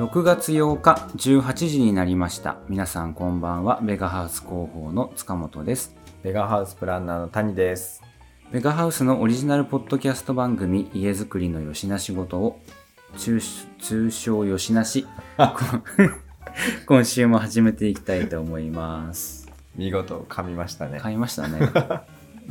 6月8日18時になりました。皆さんこんばんは。ベガハウス広報の塚本です。ベガハウスプランナーの谷です。ベガハウスのオリジナルポッドキャスト番組家づくりのよしな仕事を中通称よしなし 今週も始めていきたいと思います。見事噛みましたね。買いましたね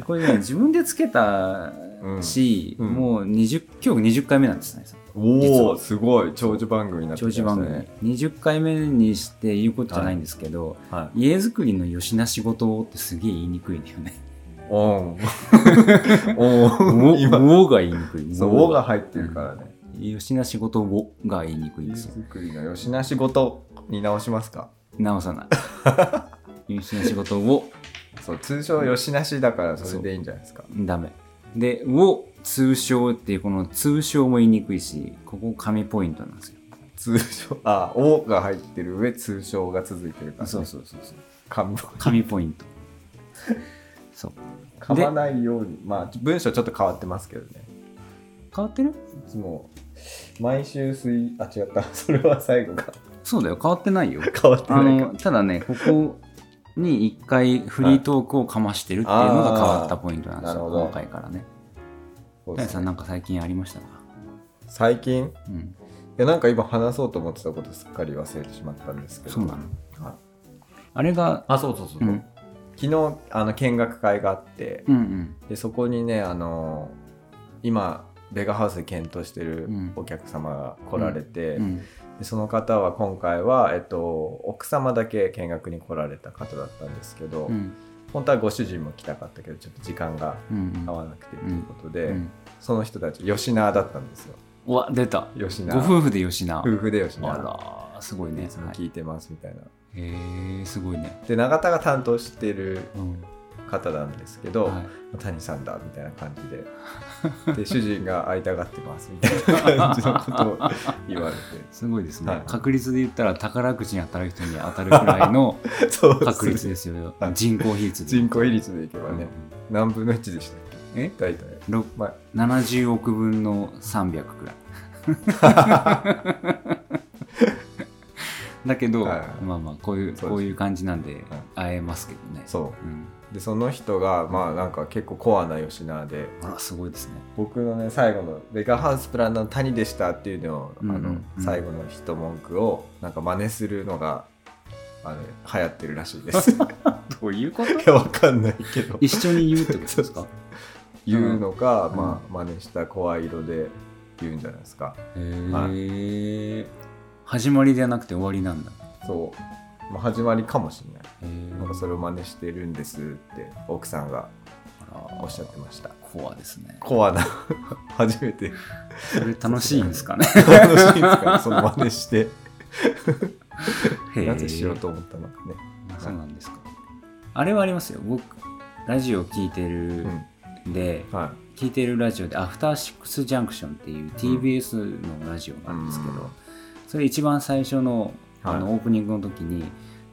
これね自分でつけたし、うんうんもう20今日20回目なんですねおお、すごい長寿番組になって長寿きました番組、ね。20回目にして言うことじゃないんですけど、は家づくりのよしな仕事をってすげえ言いにくいんだよね。い。おん。おおおが言いにくい。そう、おが入ってるからね。よしな仕事をが言いにくいん家ですよ。作りのよしな仕事に直しますか？直さない。よしな仕事をそう、通称よしなしだからそれでいいんじゃないですか。ダメ。で、を通称っていうこの通称も言いにくいし、ここ神ポイントなんですよ。通称、あ、おが入ってる上、通称が続いてるから、ね。そうそうそうそう。噛む。神ポイント。そう。噛まないように。まあ、文章ちょっと変わってますけどね。変わってる？いつも、毎週水、あ、違った。それは最後か。そうだよ。変わってないよ。変わってあないかの。ただねここに一回フリートークをかましてるっていうのが変わったポイントなんですよあーなるほど。今回からね。そうですね。谷さんなんか最近ありましたか？最近？いうん。やなんか今話そうと思ってたことすっかり忘れてしまったんですけど。そうなの。はい。あれがあそうそうそう、う。ん。昨日あの見学会があってうんうん。でそこにねあの今ベガハウスで検討してるうん。お客様が来られて、うんでその方は今回は、えっと、奥様だけ見学に来られた方だったんですけど、うん。本当はご主人も来たかったけどちょっと時間がうん合わなくてということで、うんその人たち吉縄だったんですよ。うわ出た。吉縄。ご夫婦で吉な夫婦で吉あ縄らすごいね。いつも聞いてますみたいな、へえすごいね。で永田が担当してるうん方なんですけど、はい。谷さんだみたいな感じで。で主人が会いたがってますみたいな感じのことを言われすごいですね、はい。確率で言ったら宝くじに当たる人に当たるくらいの 確率ですよ。はい。人口比率で人口比率でいけばね、何分の1でしたっえ？け大体、ろまあ、70億分の300くらい。だけど、はい。まあまあこういうそうですこういう感じなんで会えますけどね、そう。ん、うでその人がまあなんか結構コアな吉縄であらすごいですね。僕のね最後の「ベガハウスプランナーの谷でした」っていうのを、あのうん最後の一文句をなんか真似するのがあの流行ってるらしいです。い どういうこと？やわかんないけど。一緒に言うってことですか？言うのか、うん。まあ真似した声色で言うんじゃないですか。へえ始まりではなくて終わりなんだ。そう、まあ、始まりかもしれない。なんかそれを真似してるんですって奥さんがおっしゃってました。コアですね。コアな 初めて。それ楽しいんですかね。楽しいんですかね。その真似して。なぜしようと思ったのかね。あそうなんですか。あれはありますよ。僕ラジオ聞いてるんで、うん。はい。聞いてるラジオで「アフターシックスジャンクション」っていう TBS のラジオなんですけど、うん。それ一番最初のあの、はい。オープニングの時に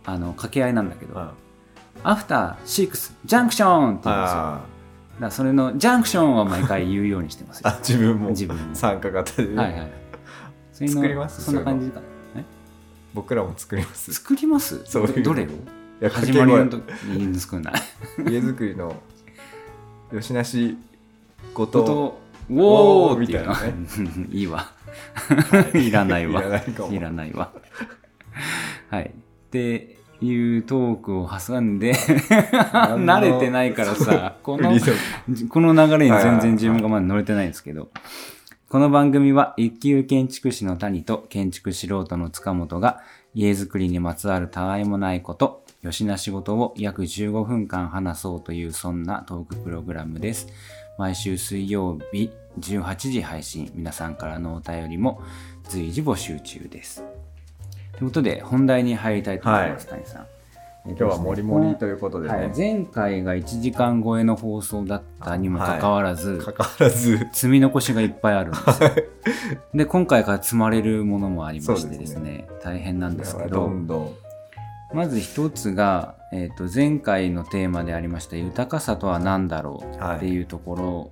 あの掛け合いなんだけど「はアフターシックスジャンクション」って言うんですよ。だかあらそれの「ジャンクション」は毎回言うようにしてますよ。あ自分も自分も。参加型で、はいはい。作ります？そんな感じか。え？僕らも作ります。作ります？そういうの。どどれを？いや始まりの掛時に作んな。い家づくりのよしなしごこととウォーみたいなみたいないいわ。い。らないわ。いらないわはいっていうトークを挟んで慣れてないからさ このこの流れに全然自分がまだ乗れてないんですけど、この番組は一級建築士の谷と建築素人の塚本が家づくりにまつわるたわいもないこと、よしな仕事を約15分間話そうというそんなトークプログラムです。毎週水曜日18時配信、皆さんからのお便りも随時募集中です。ということで本題に入りたいと思います、谷さん。今今日はもりもりということでね、はい、前回が1時間超えの放送だったにもかかわらず、かかわらず。積み残しがいっぱいあるんですよ。で今回から積まれるものもありましてですねそう大変なんですけどまず一つが、えー、と前回のテーマでありました豊かさとは何だろうっていうところ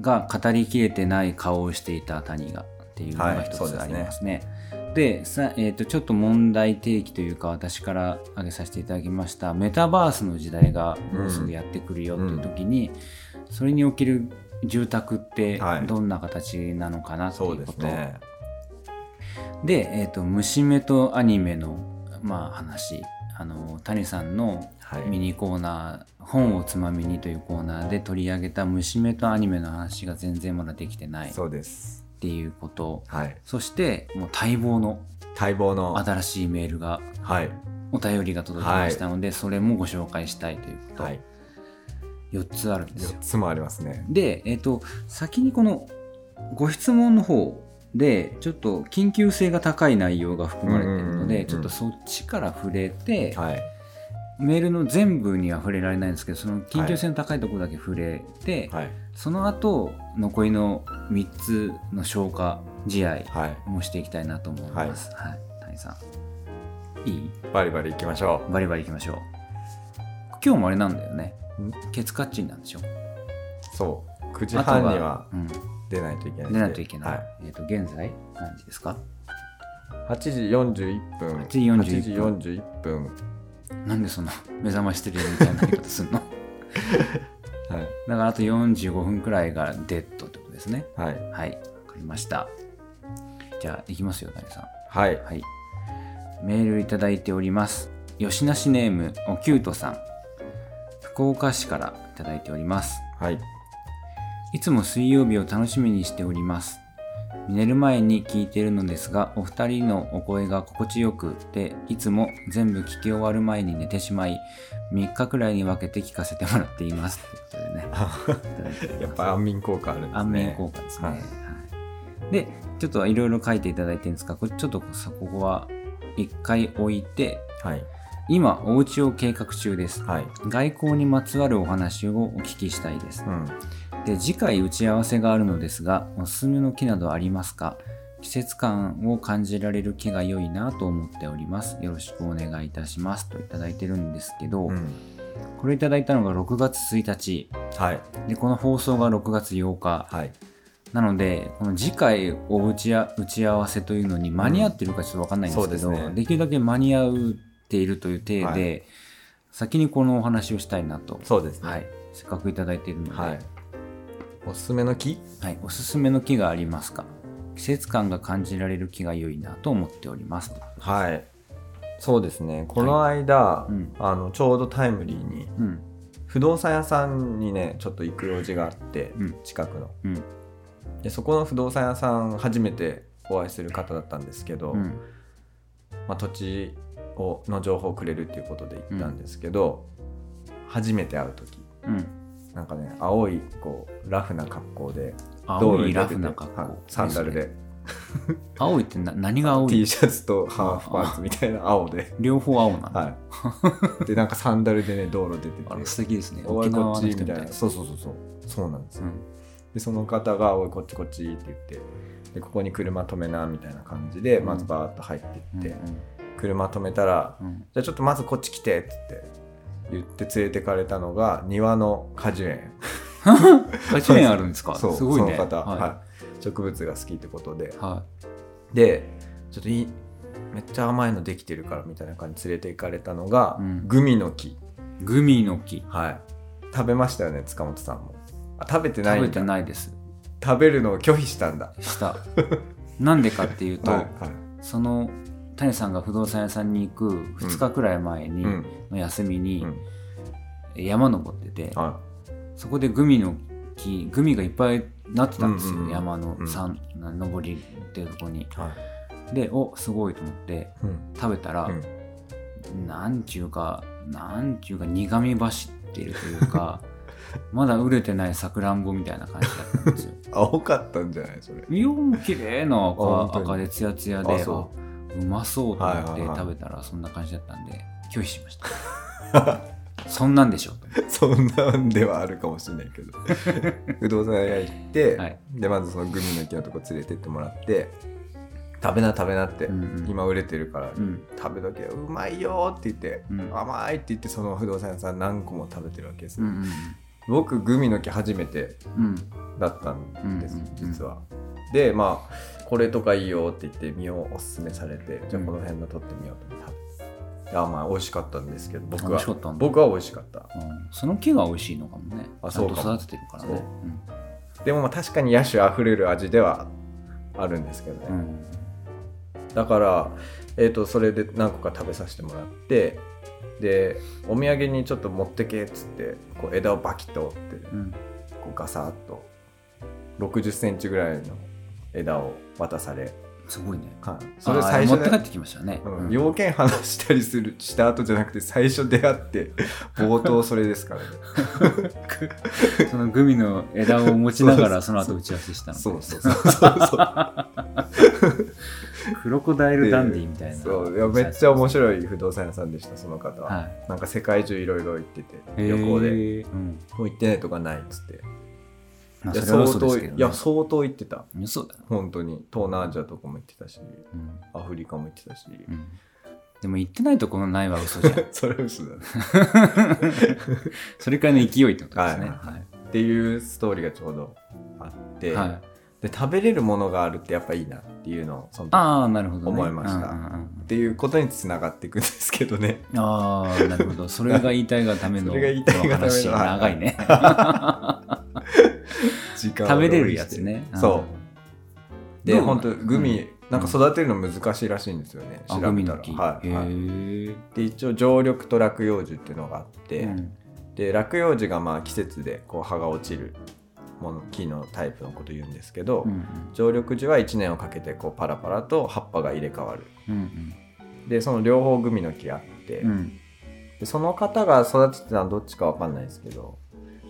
が語りきれてない顔をしていた谷がっていうのが一つありますね。でさ、えー、とちょっと問題提起というか私から挙げさせていただきました。メタバースの時代がもうすぐやってくるよという時に、それにおける住宅ってはい。どんな形なのかなってそいううこと、ですね。で、えー、と虫目とアニメの、まあ、話。あの谷さんのはい。ミニコーナー、本をつまみにというコーナーで取り上げた虫目とアニメの話が全然まだできてない。っそうですていうこと。はい。そしてもう待望の。待望の。新しいメールが。はい。お便りが届きましたので、それもご紹介したいということ、はい。4つあるんですよ。4つもありますね。で、えっと先にこのご質問の方でちょっと緊急性が高い内容が含まれているのうんうんうんちょっとそっちから触れて、はい。メールの全部には触れられないんですけどその緊急性の高いところだけ触れて、はい。その後残りの3つの消化試合はい。もしていきたいなと思います。はい、谷さん。いい？バリバリいきましょバリバリいきましょう。今日もあれなんだよね。ん。ケツカッチンなんでしょ？うそう。9時半にはうん、出ないといけないんで。出ないといけない。はえっ、と、現在何時ですか？8時41分。8時41分。8時41分。なんでそんな目覚ましテレビみたいな言い方すんの？はいだからあと45分くらいがデッドってことですね。はいはい、わかりました。じゃあ、いきますよ、谷さん。はいはい。メールいただいております。吉梨ネーム、おきゅうとさん。福岡市からいただいております。はいいつも水曜日を楽しみにしております。寝る前に聞いているのですが、お二人のお声が心地よくて、いつも全部聞き終わる前に寝てしまい、3日くらいに分けて聞かせてもらっています。ということでね。やっぱ安眠効果あるんですね安眠効果ですね。ははいいで、ちょっといろいろ書いていただいてるんですが、これちょっとさここは一回置いて、はい今、お家を計画中です。はい外交にまつわるお話をお聞きしたいですう。んで、次回打ち合わせがあるのですが、おすすめの木などありますか？季節感を感じられる木が良いなと思っております。よろしくお願いいたします。といただいてるんですけど、うんこれいただいたのが6月1日。はいで、この放送が6月8日。はいなので、この次回お打ちあ打ち合わせというのに間に合ってるかちょっとわかんないんですけど、うんですねできるだけ間に合っているという体で、は先にこのお話をしたいなと。そうですねはい。せっかくいただいているので、はいおすすめの木？はい、おすすめの木がありますか？季節感が感じられる木が良いなと思っております。はいそうですねこの間、うんあのちょうどタイムリーにうん。不動産屋さんにねちょっと行く用事があって、うん近くのうん。でそこの不動産屋さん初めてお会いする方だったんですけど、うん。まあ、土地をの情報をくれるっていうことで行ったんですけど、初めて会う時うん。なんかね青いこうラフな格好で青いラフな格好。はい。サンダルで。青いってな何が青 T いシャツとハーフパンツみたいな青で、両方青なの、はい、でなんかサンダルでね道路出てて。あら素敵ですね。おいこ沖縄っちみたい。の人みたいな。なそうそうそうそう。そうなんですよ、うん。でその方が「おいこっちこっち」って言ってでここに車止めなみたいな感じでうんまずバーッと入ってうんいって、車止めたらうんうん「じゃあちょっとまずこっち来て」って言って言って連れてかれたのが庭の果樹園。果樹園あるんですか？そうす。ごいね。その方、ははい、植物が好きってことで。い。はでちょっといいめっちゃ甘いのできてるからみたいな感じで連れて行かれたのが、うん。グミの木。い。グミの木。はい。食べましたよね塚本さんも。あ食べてない食べてないです。食べるのを拒否したんだ。した。なんでかっていうと、はいはい。その谷さんが不動産屋さんに行く2日くらい前に、うん。の休みにうん。山登ってて、はそこでグミの木グミがいっぱいなってたんですよ、うんうんうん。山のうん。山、登りっていうところに。いはい。でおすごいと思ってうん。食べたら、うん。なんちゅうかなんちゅうか苦み走ってるというか まだ売れてないさくらんぼみたいな感じだったんですよ。青かったんじゃないそれ。いや綺麗な赤赤でツヤツヤであうまそうと思って食べたらそんな感じだったんで拒否しました。そんなんでしょそんなんではあるかもしれないけど。不動産屋行って、はい。でまずそのグミの木のとこ連れてってもらって食べな食べなって、うんうん。今売れてるから、うん。食べとけようまいよって言って、うん。甘いって言ってその不動産屋さん何個も食べてるわけですよ、うんうん僕グミの木初めてうん。だったんです、うん。実は。でまあこれとかいいよって言って身をおすすめされてじゃあうんこの辺の取ってみようと思って食べて。あまあ美味しかったんですけど僕美味はしかったんだ。僕は美味しかった。うん。その木が美味しいのかもね。あちゃんとそうかも育ててるからね。でもまあ確かに野手あふれる味ではあるんですけどね、うん。うんだから、えー、とそれで何個か食べさせてもらってでお土産にちょっと持ってけっつってこう枝をバキッと折ってうん。こうガサッと6 0ンチぐらいの枝を渡され、すごいね。はい、それ最初で持って帰ってきましたね。うん。うん。要件話したりするした後じゃなくて最初出会って 冒頭それですからね。そのグミの枝を持ちながら その後打ち合わせしたのそうそうそうそうそう。クロコダイルダンディみたいな。そう。いやめっちゃ面白い不動産屋さんでしたその方は、はい。なんか世界中いろいろ行ってて旅行で。うん。もう行ってないとかないっつっていや相当いや相当行ってた。嘘だ。よ本当に。東南アジアとかも行ってたしうん。アフリカも行ってたし、うん。でも言ってないところないは嘘じゃん。それは嘘だ。ね それくらいの勢いってことですね。はいはいっていうストーリーがちょうどあって、はい。で食べれるものがあるってやっぱいいなっていうのをその時ああなるほどね。思いました。っていうことにつながっていくんですけどね。ああなるほど。それが言いたいがためのそれが言いたいがためのこの話。長いね時間を食べれるやつね。そう。で本当グミ、うん。なんか育てるの難しいらしいんですよね、あ調べたら。はい、で一応常緑と落葉樹っていうのがあって、うん。で落葉樹がまあ季節でこう葉が落ちるもの木のタイプのこと言うんですけど、うん常緑樹は1年をかけてこうパラパラと葉っぱが入れ替わる。うんでその両方グミの木あって、うん。うんでその方が育ててたのはどっちかわかんないですけど、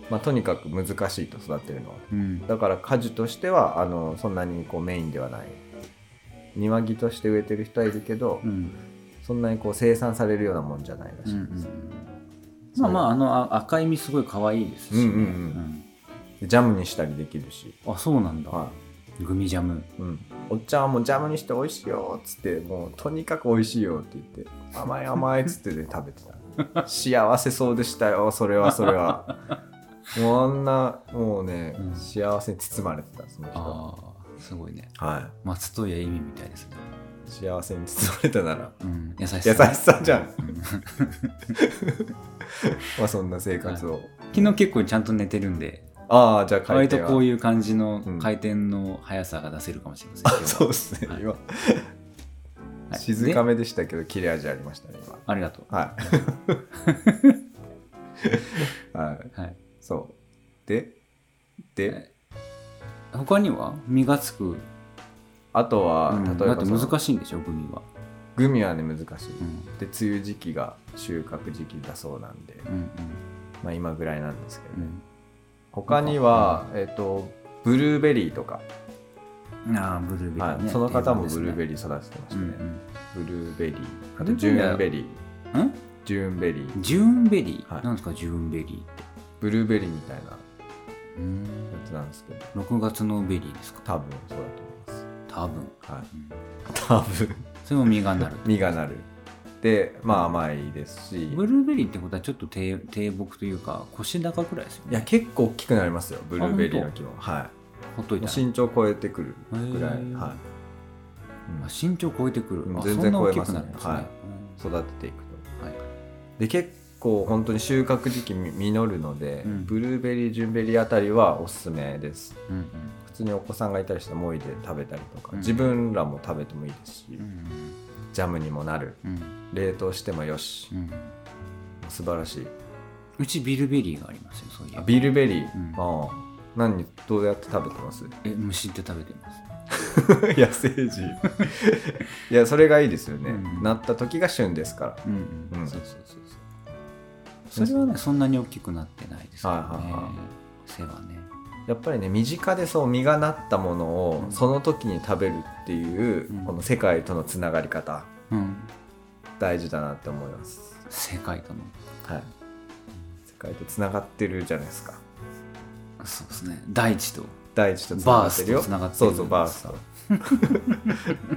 まあ、とにかく難しいと育てるのは。うん。だから果樹としてはあのそんなにこうメインではない。庭木として植えてる人はいるけど、うん。そんなにこう生産されるようなもんじゃないらうんうんしいです、まあまああのあ赤い実すごい可愛いですし。ねうんうん。うん。でジャムにしたりできるし、うんあそうなんだ。はグミジャム。いうん、おっちゃんはもうジャムにして美味しいよっつってもうとにかく美味しいよって言って甘い甘いっつってね食べてた。幸せそうでしたよそれはそれはもうあんなもうね、うん。幸せに包まれてたその人。はああすごいね。は松任谷由実みたいですね。い幸せに包まれたなら。うん優しさ。優しさじゃん。うん。まあそんな生活を、昨日結構ちゃんと寝てるんで。ああじゃあ回割とこういう感じのうん。回転の速さが出せるかもしれません あ今日はそうですね、は。い今。はい。静かでめでしたけど切れ味ありましたねありがとう。今 はい。はい。はいそう。でで。他には？実がつく？あとは、うん。例えだってばその難しいんでしょグミは。グミはね難しい、うん。で梅雨時期が収穫時期だそうなんで、うんまあ今ぐらいなんですけどね、うん。他には、えっ、とブルーベリーとか、うんああブルーベリーね。はい、その方もブルーベリリー育ててましたね、うんブルーベリー。あとジューンベリー。うんんジューンベリー。ジューンベリー、はい。なんですかジューンベリーってブルーベリーみたいな。やうん。つなんですけど。6月のベリーですか？多分そうだと思い多分、ますはい。うん。多分。それも実がなる。実がなる。でまあ甘いですし。ブルーベリーってことはちょっと低低木というか腰高くらいですよね。いや結構大きくなりますよブルーベリーの木もはほっといた身長超えてくるぐらい、はい。あ身長超えてくる、全然超えますね。ね、はい。育てていくと。うんはい。で結構本当に収穫時期み実るので、うん。ブルーベリージューンベリーあたりはおすすめです。うんうん。普通にお子さんがいたりしてもいで食べたりとか、うん。自分らも食べてもいいですし、うんジャムにもなる。うん。冷凍してもよしうん。素晴らしい。うちビルベリーがありますよそういうあビルベリー、うん。ああ。何どうやって食べてます？えむしって食べてます。野生児。いやそれがいいですよね、うん。なった時が旬ですから。うんうん、うん。そうそうそうそれはねそんなに大きくなってないですからね、はいはいはい。背はね。やっぱりね身近でそう実がなったものをうん。その時に食べるっていう、うん。この世界とのつながり方。うん。大事だなって思います。世界との。はい。世界とつながってるじゃないですか。そうですね。大地と。大地とつながってるよ。バースとつながってるそうそうバースと。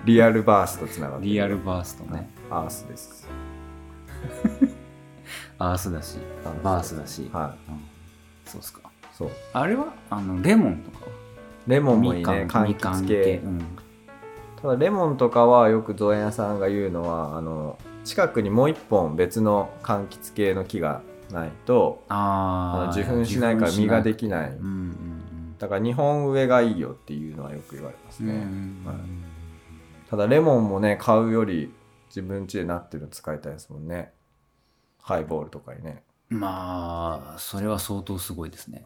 リアルバースとつながってるリアルバースとね、アースですアースだしバースだし、はい。うん。そうっすか。そう。あれはあのレモンとか？はレモンもいいみかんね柑橘系。うん。ただレモンとかはよく造園屋さんが言うのはあの近くにもう一本別の柑橘系の木がないとあ受粉しないから実ができない。うんうんだから日本植えがいいよっていうのはよく言われますうんね、うん。はい。ただレモンもね買うより自分家でなってるの使いたいですもんねハイボールとかにね。まあそれは相当すごいですね。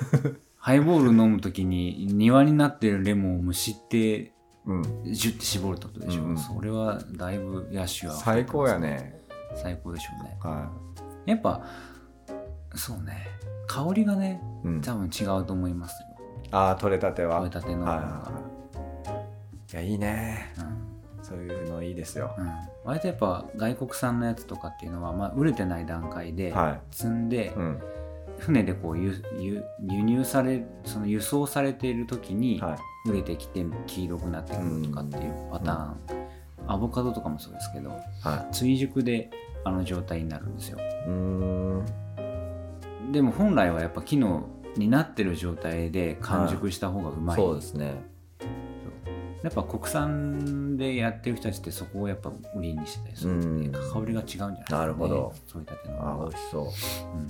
ハイボール飲むときに庭になってるレモンをむしってうん。ジュッて絞るってことでしょ、うんうん。それはだいぶ野手は最高やね。最高でしょうね。はやっぱそうね。香りがねい、うん、多分違うと思いますよ。ああ取れたては。取れたてのはいはい。いやいいね。うんそういうのいいですよ、うん、割とやっぱ外国産のやつとかっていうのは、まあ、売れてない段階では積んで、い、うん。船でこう輸入されその輸送されている時にはい。売れてきて黄色くなってくるとかっていうパターン、アボカドとかもそうですけどは追熟であの状態になるんですよ。でも本来はやっぱ機能になってる状態で完熟した方がうまい、そうですねやっぱ国産でやってる人たちってそこをやっぱ売りにしてたりするんで、うん。香りが違うんじゃないですか、ね、なるほど。そういったてのあ美味しそう。うん。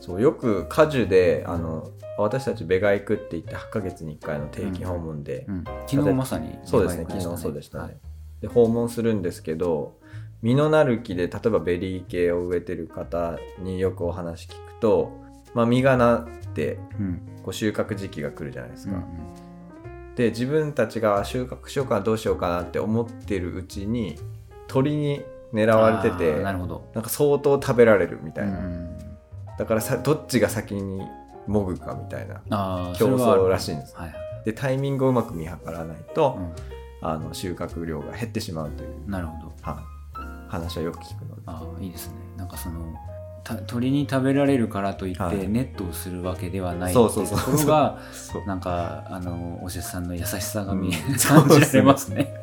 そうよく果樹であの私たちベガ行くって言って8ヶ月に1回の定期訪問で、うん、昨日まさにそうですね昨日そうでしたね、はい。で訪問するんですけど実のなる木で例えばベリー系を植えてる方によくお話聞くと、まあ、実がなってうん。こう収穫時期が来るじゃないですか、うんで自分たちが収穫しようかなどうしようかなって思ってるうちに鳥に狙われててなるほど。なんか相当食べられるみたいな、うん。だからさどっちが先にもぐかみたいな競争らしいんです。はいはい。でタイミングをうまく見計らないと、うあの収穫量が減ってしまうという、ん、なるほど。はい。話はよく聞くので。ああいいですね。なんかそのた鳥に食べられるからといって、はい。ネットをするわけではないそうそうそうっていところがそう。なんかあのおせさんの優しさが見え、うん。感じられますね。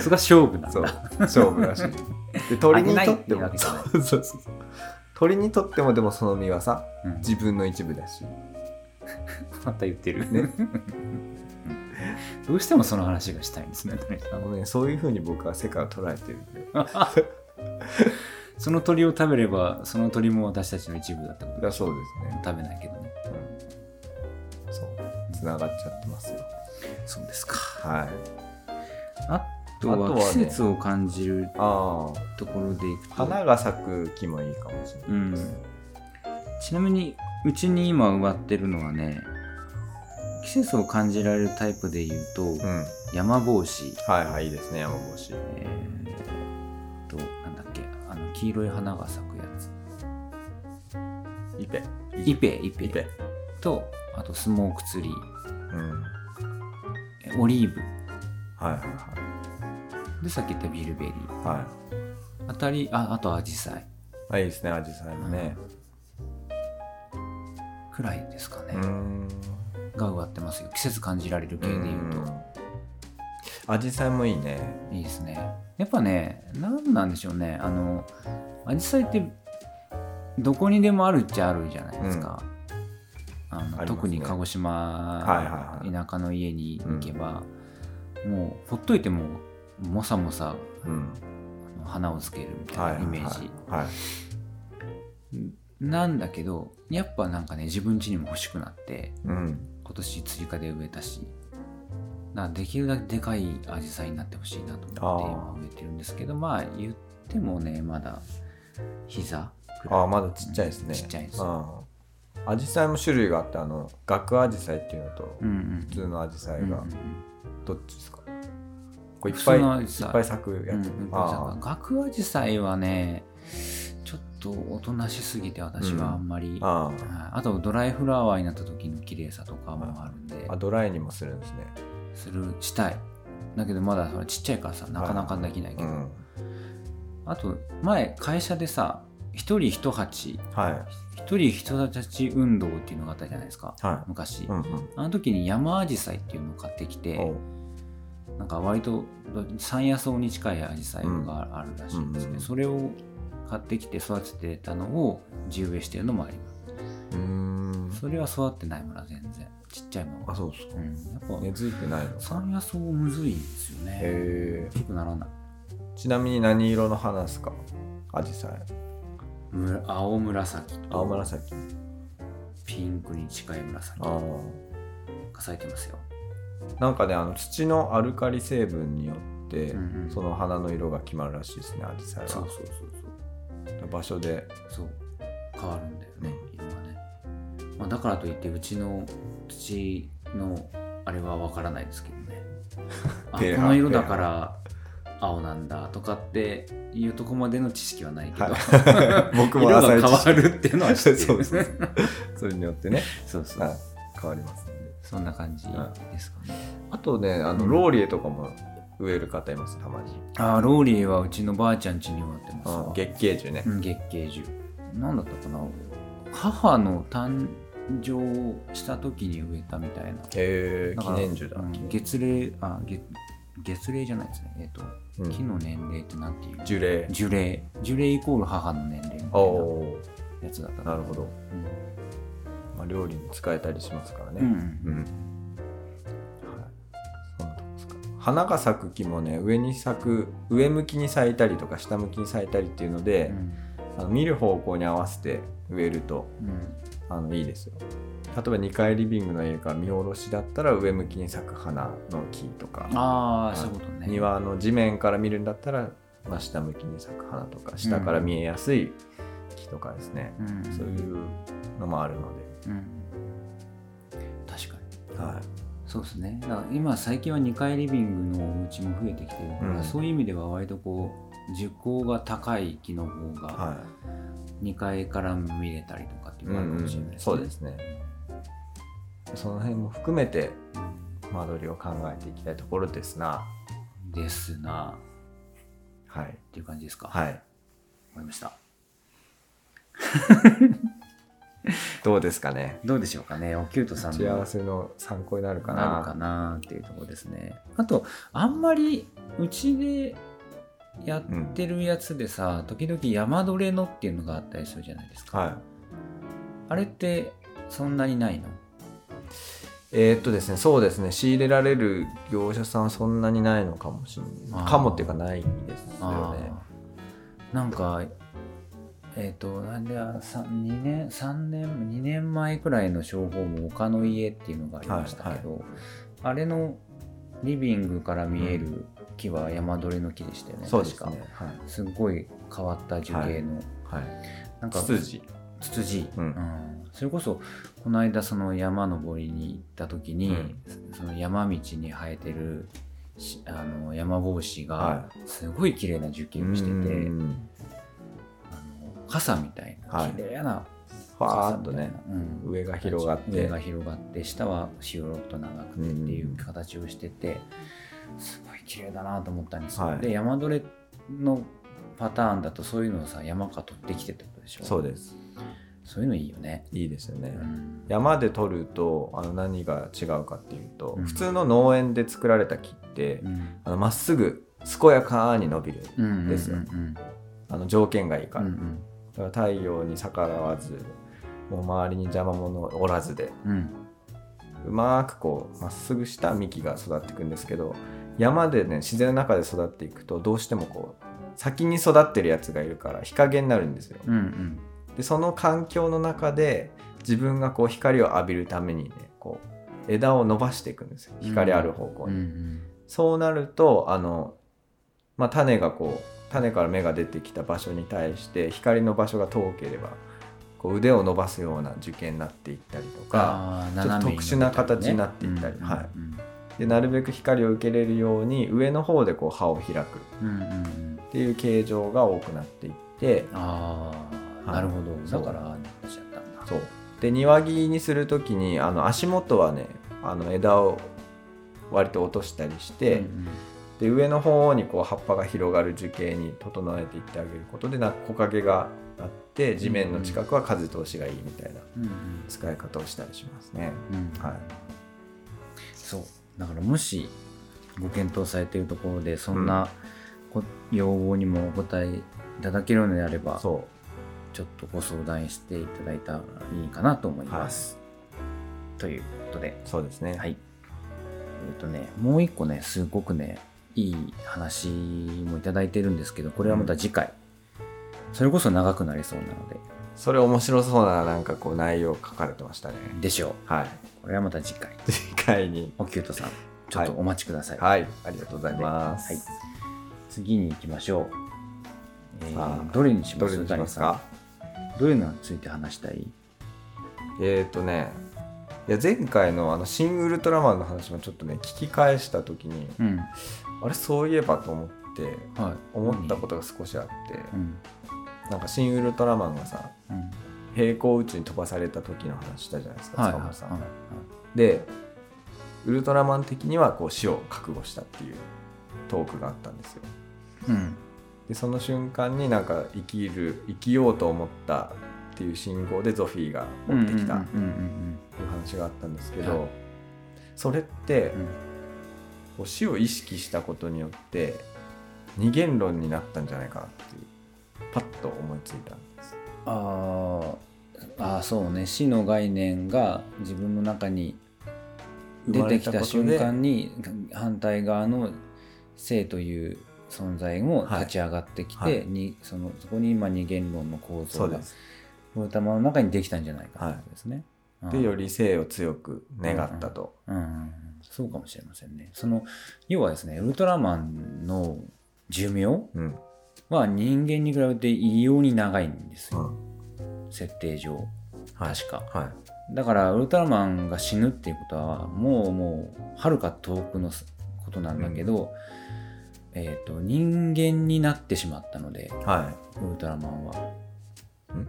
そこが勝負なんだ。勝負らしい。で 鳥にとってもそうそうそう。鳥にとってもでもその実はさうん。自分の一部だし。また言ってる、ね。どうしてもその話がしたいんですねあのねそういうふうに僕は世界を捉えてるその鳥を食べればその鳥も私たちの一部だったこと。だそうですね、食べないけどね。うん、そう。つながっちゃってますよ。そうですか。はい。あとは季節を感じるあところでいくと。あ花が咲く木もいいかもしれないですね、ちなみにうちに今植わってるのはね季節を感じられるタイプで言うと、うん。山帽子。はいはいいいですね山帽子。えー黄色い花が咲くやつ。イペ。イペイペ。イペ。とあとスモークツリー。うん。えオリーブ。はいはいでさっき言ったビルベリー。はい。はいあたりああとアジサイ。あいいですねアジサイもね。くらいですかね、が植わってますよ。季節感じられる系で言うと、アジサイもいいね。いいですね。やっぱね何なんでしょうね。あのアジサイってどこにでもあるっちゃあるじゃないですか、あのありますね。特に鹿児はい島はいはい。田舎の家に行けば、もうほっといてももさもさうん。花をつけるみたはいいなイメージ、はいはい。なんだけどやっぱなんかね自分家にも欲しくなってうん。今年追加で植えたしできるだけでかいアジサイになってほしいなと思って今植えてるんですけどまあ言ってもねまだ膝くらい。ああまだちっちゃいですね。ちっちゃいです。ああアジサイも種類があってあの額アジサイっていうのとうんうん普通のアジサイが。うんうんうん。どっちですか？これいっ普ぱいいっぱい咲くやつ。うんうんあガクアジサイはねちょっとおとなしすぎて私はあんまり、ああはい。あとドライフラワーになった時の綺麗さとかもあるんで、ああドライにもするんですねするしたい。だけどまだそれちっちゃいからさなかなかできないけど、うん。あと前会社でさ一人一鉢はい。一人一鉢運動っていうのがあったじゃないですか。は昔、いうんうん。あの時に山アジサイっていうのを買ってきてなんか割と山野草に近いアジサイがあるらしいんですけど、うんうんうんそれを買ってきて育ててたのを地植えしてるのもありますそれは育ってないもんな全然ちっちゃいままあそうですか。うん。やっぱ根付いてないの。か山野草むずいんですよね。へよくならない。えちなみに何色の花ですか？アジサイ青紫と。青紫。ピンクに近い紫。あがあ咲いてますよ。なんかねあの土のアルカリ成分によって、うんうん。その花の色が決まるらしいですねアジサイはそうそうそう。場所で。そう。そう変わるんだよね。色がね、まあ、だからといってうちの土のあれは分からないですけどね。あこの色だから青なんだとかっていうとこまでの知識はないけど、はい。僕も色が変わるっていうのは知ってる。そうそうそう。それによってね、そうそうはい、変わりますそんな感じですかね。あとねあの、うん。ローリエとかも植える方いますたまに。あーローリエはうちのばあちゃん家に植わってますわ。月桂樹ね、うん、月桂樹。なんだったかな。母の誕生した時に植えたみたいな。へえ記念樹だ、月齢、あ、月月齢じゃないですね。えっ、と、うん。木の年齢ってなんていう？樹齢。樹齢。樹齢イコール母の年齢みたいなやつだったーなるほど、うん。まあ、料理に使えたりしますからね。うんうんはい。そん花が咲く木もね上に咲く上向きに咲いたりとか下向きに咲いたりっていうので、うん。あの見る方向に合わせて植えるとうんあのいいですよ。例えば2階リビングの家が見下ろしだったら上向きに咲く花の木とか。あそういうことね。庭の地面から見るんだったら、まあ、下向きに咲く花とか。下から見えやすい木とかですね、うん、そういうのもあるのうん。確かに。で、はい、そうですね。だから今最近は2階リビングのお家も増えてきてるから、うん。そういう意味では割とこう樹高が高い木の方がは2階から見れたりとかっていいうのがあるかんうんもしれないですね。そうですねその辺も含めて間取りを考えていきたいところですなですなはいっていう感じですか？わ、はいかりました。どうですかね？どうでしょうかね？おきゅうとさんの打ち合わせの参考になるかななるかなっていうところですね。あと、あんまりうちでやってるやつでさ、時々山どれのっていうのがあったりするじゃないですか。はいあれってそんなにないの？えーっとですねそうですね。仕入れられる業者さんはそんなにないのかもしれないかもっていうかないですよあねー。なんかえっ、となんで2年3年2年前くらいの情報も丘の家っていうのがありましたけど、あれのリビングから見える木は山鳥の木でしたよね、そうです確かね。はい。すごい変わった樹形の、はい。なんかツツジツツジ、うん。それこそこの間その山登りに行った時に、うん。その山道に生えてるしあの山帽子がはすごい綺麗な樹形をしてて、うん。あの傘みたいなはい。綺麗なファー傘みたいな、っとねうん。上が広がって。上が広がって下は白と長くてっていう形をしててすごい綺麗だなと思ったんですよ、はい。で山どれのパターンだとそういうのをさ山から取ってきてってことでしょ？そうですそういうのいいよね、いいですよね、うん。山で取るとあの何が違うかっていうと、うん。普通の農園で作られた木ってまっすぐ健やかに伸びるうんですよ。あの条件がいいから、うんうん。だから太陽に逆らわずもう周りに邪魔者おらずでうん。うまくこうまっすぐした幹が育っていくんですけど山でね自然の中で育っていくとどうしてもこう先に育ってるやつがいるから日陰になるんですよ。うんうんでその環境の中で自分がこう光を浴びるためにねこう枝を伸ばしていくんですよ。光ある方向うんうに。ん。そうなるとあの、まあ、種がこう種から芽が出てきた場所に対して光の場所が遠ければこう腕を伸ばすような樹形になっていったりとかちょっと特殊な形になっていったりうんはいうん。でなるべく光を受けれるように上の方でこう葉を開く。っうんうんうん。ていう形状が多くなっていってああ、はいなるほど。そう。だからああなっちゃったんだそう。で庭木にする時にあの足元はねあの枝を割と落としたりして、うんで上の方にこう葉っぱが広がる樹形に整えていってあげることでな木陰があって地面の近くは風通しがいいみたいなうんうん。使い方をしたりしますね。うんはい、そう。だからもしご検討されているところでそんなこ要望にもお答えいただけるのであれば、そうちょっとご相談していただいたらいいかなと思います。ということで、そうですね。はい。えっ、とね、もう一個ね、すごくね、いい話もいただいてるんですけど、これはまた次回、それこそ長くなりそうなので、それ面白そうななんかこう内容書かれてましたね。でしょう。はい。これはまた次回、次回に。おきゅうとさん、ちょっとお待ちください。はい。ありがとうございます。はい次に行きましょう。えーどれにしますか？谷さんどれについて話したい？えっ、ー、とね、いや前回のあのシン・ウルトラマンの話もちょっとね、聞き返したときに、うん。あれそういえばと思って、はい。思ったことが少しあって、うん。なんかシン・ウルトラマンがさ、うん。平行宇宙に飛ばされた時の話したじゃないですか、はい。塚本さん。はいで、ウルトラマン的にはこう死を覚悟したっていうトークがあったんですよ。うん。でその瞬間になんか生きる生きようと思ったっていう信号でゾフィーがうん。追ってきたっていう話があったんですけど、はいそれって死を意識したことによって二元論になったんじゃないかなっていうパッと思いついたんです。あーあーそうね死の概念が自分の中に出てきた瞬間に反対側の生という存在も立ち上がってきて、はい。はいにそのそこに今二元論の構造がそうです。ウルトラマンの中にできたんじゃないかとい。うことですね。でより生を強く願ったと。うんうんうん。そうかもしれませんね。その要はですねウルトラマンの寿命うん。は人間に比べて異様に長いんですよ、うん。設定上。はい。確か。はい。だからウルトラマンが死ぬっていうことはもうもうはるか遠くのことなんだけど、えっ、と人間になってしまったのではウルトラマンは。ん？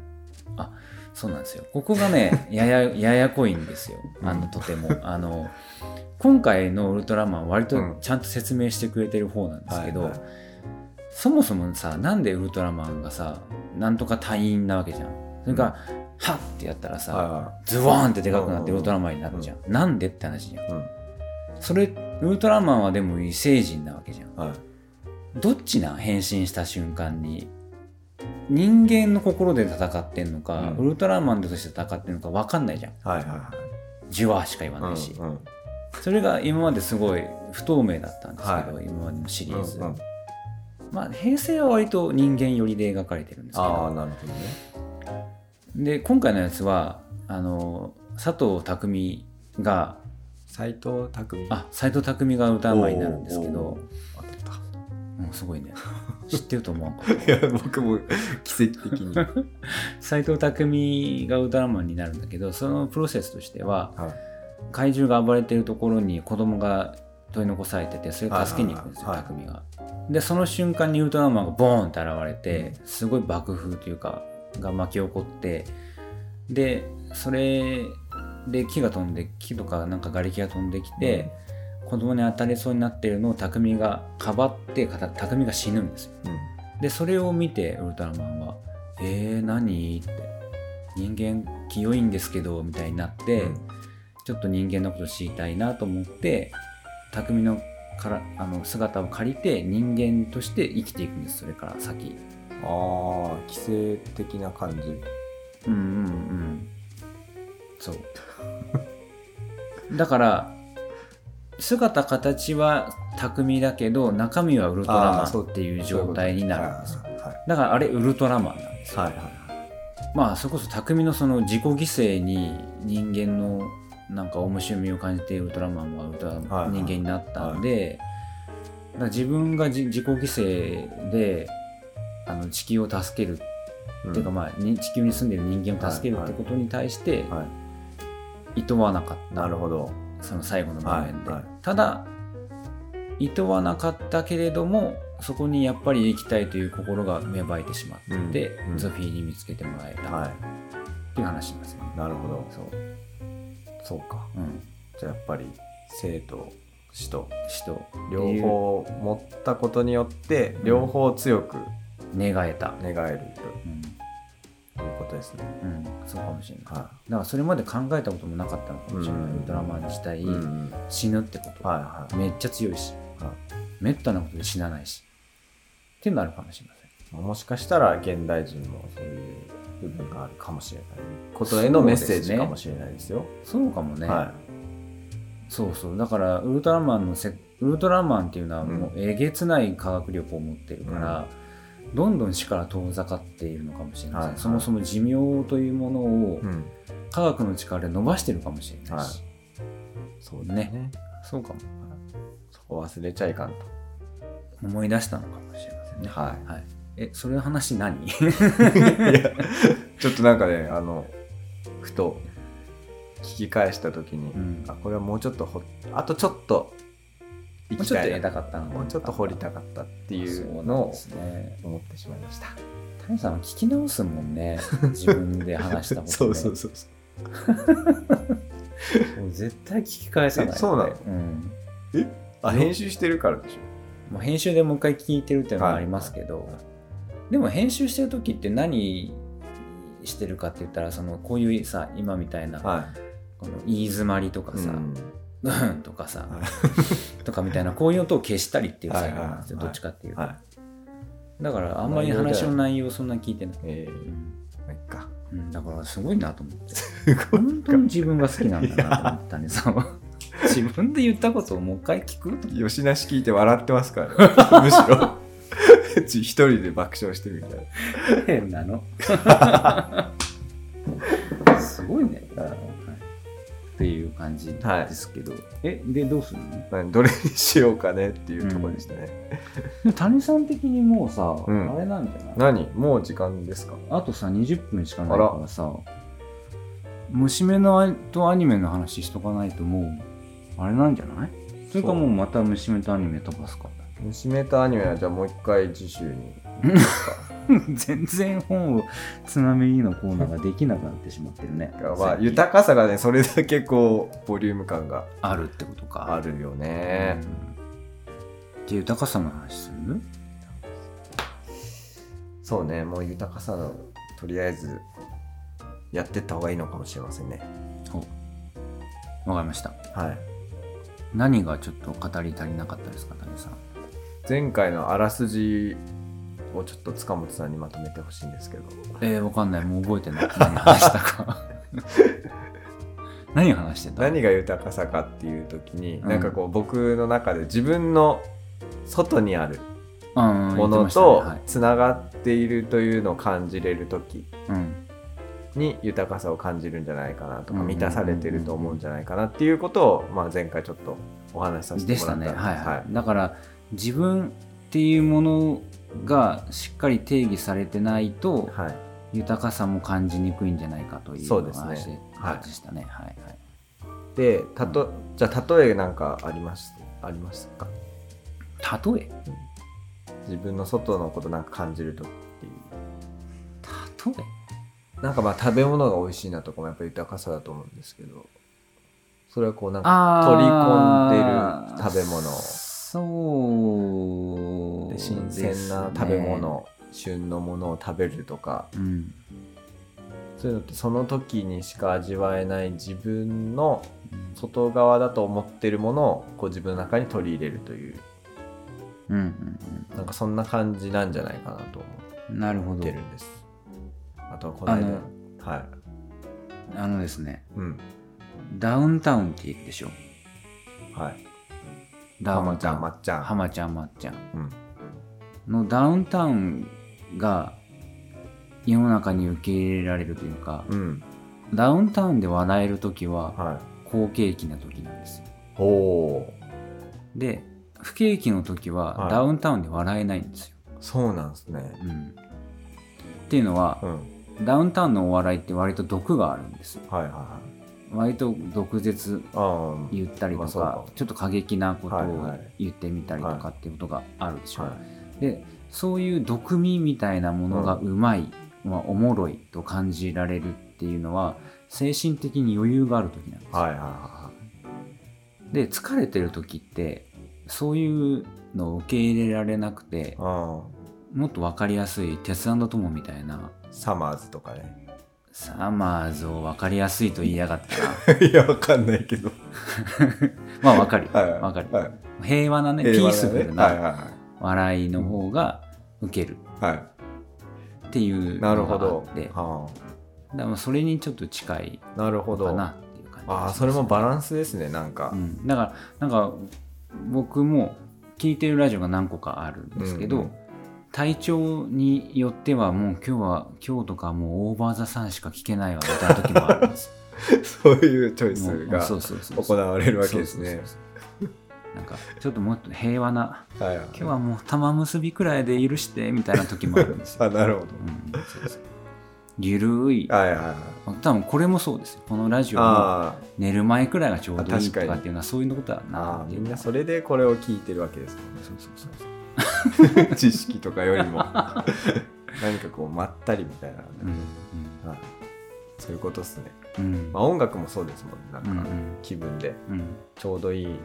あそうなんですよ。ここがね ややややこいんですよ。あのとても。あの今回のウルトラマンは割とちゃんと説明してくれてる方なんい。ですけど、はいはい。そもそもさなんでウルトラマンがさなんとか隊員なわけじゃん。それから、はっってやったらさ、はズワーンってでかくなってウルトラマンになるじゃん。なんでって話じゃん。いはい。それ、ウルトラマンはでも異星人なわけじゃん。うん。はいどっちなん変身した瞬間に。人間の心で戦ってんのか、うんウルトラマンとして戦ってんのか分かんないじゃん。はいはいはい。ジュワーしか言わないし。うんうんそれが今まですごい不透明だったんですけど、は今までのシリーズ。うんうんまあ、平成は割と人間寄りで描かれてるんですけああ、ど。なるほどね。で、今回のやつは、あの、佐藤匠が、斎藤匠。あ、斎藤匠が歌う前になるんですけど、おー。当うすごいね。知ってると思わんかった。いや、僕も奇跡的に。は 斎藤匠がウルトラマンになるんだけど、そのプロセスとしては、い。怪獣が暴れてるところに子供が取り残されてて、それを助けに行くんですよ、匠が。で、その瞬間にウルトラマンがボーンって現れて、すごい爆風というか、が巻き起こって、で、それで木が飛んで、木とかなんか瓦礫が飛んできて、子供に当たりそうになってるのを匠がかばって、匠が死ぬんですよ。うん。でそれを見てウルトラマンは「えー、何?」って「人間清いんですけど」みたいになって、うんちょっと人間のこと知りたいなと思って匠のからあの姿を借りて人間として生きていくんですそれから先ああ、規制的な感じ。うんうんうんそうだから姿形は匠だけど中身はウルトラマンっていう状態になるんですだからあれウルトラマンなんですよ。はいはいはい。まあそれこそ匠のその自己犠牲に人間のなんか面白みを感じてウルトラマンはウルトラはいはい。人間になったんで、自分がじ自己犠牲であの地球を助ける、うんっていうかまあに地球に住んでる人間を助けるってことに対してはい。厭わなかった、なるほど。その最後の場面で、はいはい。ただ厭わなかったけれどもそこにやっぱり生きたいという心が芽生えてしまって、うんうん。ゾフィーに見つけてもらえた。はっていう話なんですよね。い。なるほど。そう。そうか。うん、じゃあやっぱり生と死と死と両方持ったことによって両方強く願えた、願えるうん。ということですね。うん、そうかもしれない。だかはらそれまで考えたこともなかったのかもしれない、うん。ウルトラマン自体、い。うん。死ぬってこと、はいはい。めっちゃ強いし、はめったなことで死なないし。っていうのあるかもしれません。もしかしたら現代人もそういう部分があるかもしれない。ことへのメッセージかもしれないですよ。そうかもね、はそうそう。だからウルトラマンのせウルトラマンっていうのはもうえげつない科学力を持ってるから、どんどん死から遠ざかっているのかもしれない、はいはい。そもそも寿命というものを。科学の力で伸ばしてるかもしれないし、そうだね。そうかも。そこ忘れちゃいかんと。思い出したのかもしれませんね。はい。はい、えそれの話何？いや、ちょっとなんかね、あの、ふと聞き返したときに、うん。あ、これはもうちょっとほ、あとちょっと行もうちょっときたいな得たかったのもうちょっと掘りたかったっていそううのを思ってしまいました。谷さんは聞き直すもんね。自分で話したこと、ね、そうそうそうそう。も う絶対聞き返さない、えそうなの？うん。あ、編集してるからでしょ？もう編集でもう一回聞いてるっていうのはありますけど、でも編集してる時って何してるかって言ったらそのこういうさ今みたいな、はこの言い詰まりとかい。さ、うんうん、とかさ、はとかみたいなこういう音を消したりっていう作業なんですよ、どっちかっていうと、はい。だからあんまり話の内容そんな聞いてない、えー、あいっか。うん、だからすごいなと思って。すごい本当に自分が好きなんだなと思ったねさんは 自分で言ったことをもう一回聞く？と吉なし聞いて笑ってますから、ね、むしろ。一人で爆笑してるみたいな。変なのっていう感じですけど、えでどうするの？何どれにしようかねっていうところでしたね。で谷さん的にもうさ、うん。あれなんじゃない？何？もう時間ですか？あとさ20分しかないからさ娘のあとアニメの話しとかないともうあれなんじゃない？それかもうまた娘とアニメ飛ばすか？娘とアニメはじゃあもう一回次週に。全然本をつまみのコーナーができなくなってしまってるね。まあ豊かさがねそれだけこうボリューム感が。あるってことか。あるよね。じゃあ豊かさの話する？そうね。もう豊かさのとりあえずやってった方がいいのかもしれませんね。ほう。わかりました。はい。何がちょっと語り足りなかったですか谷さん？前回のあらすじをちょっと塚本さんにまとめてほしいんですけど。えー、わかんない。もう覚えてない。何話したか。何話してた？何が豊かさかっていう時に、うん。なんかこう僕の中で自分の外にあるうんものとつながっているというのを感じれる時うん。に豊かさを感じるんじゃないかなとかうん満たされてると思うんじゃないかなっていうことを、まあ、前回ちょっとお話しさせてでしたもらったんね。はい。はい、だから自分っていうものがしっかり定義されてないとはい。豊かさも感じにくいんじゃないかというそうですね。話ではい。でしたね。はいはい。でたとじゃあ例えなんかありますありますか？例え？自分の外のことなんか感じるとっていう。例え？なんかまあ食べ物が美味しいなとかもやっぱり豊かさだと思うんですけど。それはこうなんかあ取り込んでる食べ物そうで新鮮な食べ物、旬のものを食べるとか。うん。そういうのってその時にしか味わえない自分の外側だと思ってるものをこう自分の中に取り入れるという。うんうんなんかそんな感じなんじゃないかなと思う。んなるほど。ってるんです。あとはこの間。あはい。あのですね。うん。ダウンタウンって言うでしょ。はい。ダウ浜ちゃン。タウンんまっちゃん。浜ちゃんまっちゃん。うんのダウンタウンが世の中に受け入れられるというか、うん。ダウンタウンで笑える時ははい。好景気な時なんですよ。おーで不景気の時ははい。ダウンタウンで笑えないんですよ、そうなんですね。うん、っていうのはうん。ダウンタウンのお笑いって割と毒があるんですよ。はいはいはい。割と毒舌言ったりとか,、ちょっと過激なことをはいはい。言ってみたりとかっていうことがあるでしょ、はいでそういう毒味みたいなものがうまい、まあ、おもろいと感じられるっていうのは精神的に余裕がある時なんですよ、はいはいはで疲れてる時ってそういうのを受け入れられなくてもっと分かりやすい「鉄腕トモ」みたいな。あサマーズとかね。サマーズを分かりやすいと言いやがったな。いやわかんないけど。まあ分かる。よはい分かる。はい。平和なね平和なね。ピースフルなはいはい笑いの方が受ける。っていうなるほのがあどって、はだからそれにちょっと近いあ、なるほど。かなっていう感じああそれもバランスですねなんか。う、ん、だからなんか僕も聞いてるラジオが何個かあるんですけど、うんうん。体調によってはもう今日は今日とかもうオーバーザさんしか聞けないわみたいな時もあるんです そういうチョイスが行われるわけですねなんかちょっともっと平和なはいはい。今日はもう玉結びくらいで許してみたいな時もあるんですよ、あなるほど。うん、そうそうゆるい。はいはいはい。多分これもそうですよ。このラジオもあ寝る前くらいがちょうどいいとかっていうのはそういうことだーなみんなそれでこれを聞いてるわけですもんね。そうそうそうそう。知識とかよりも。何かこうまったりみたいな、うんはい、そういうことっすね、うんうん。まあ、音楽もそうですもんね。なんかうんうん。気分で。うん。ちょうどいい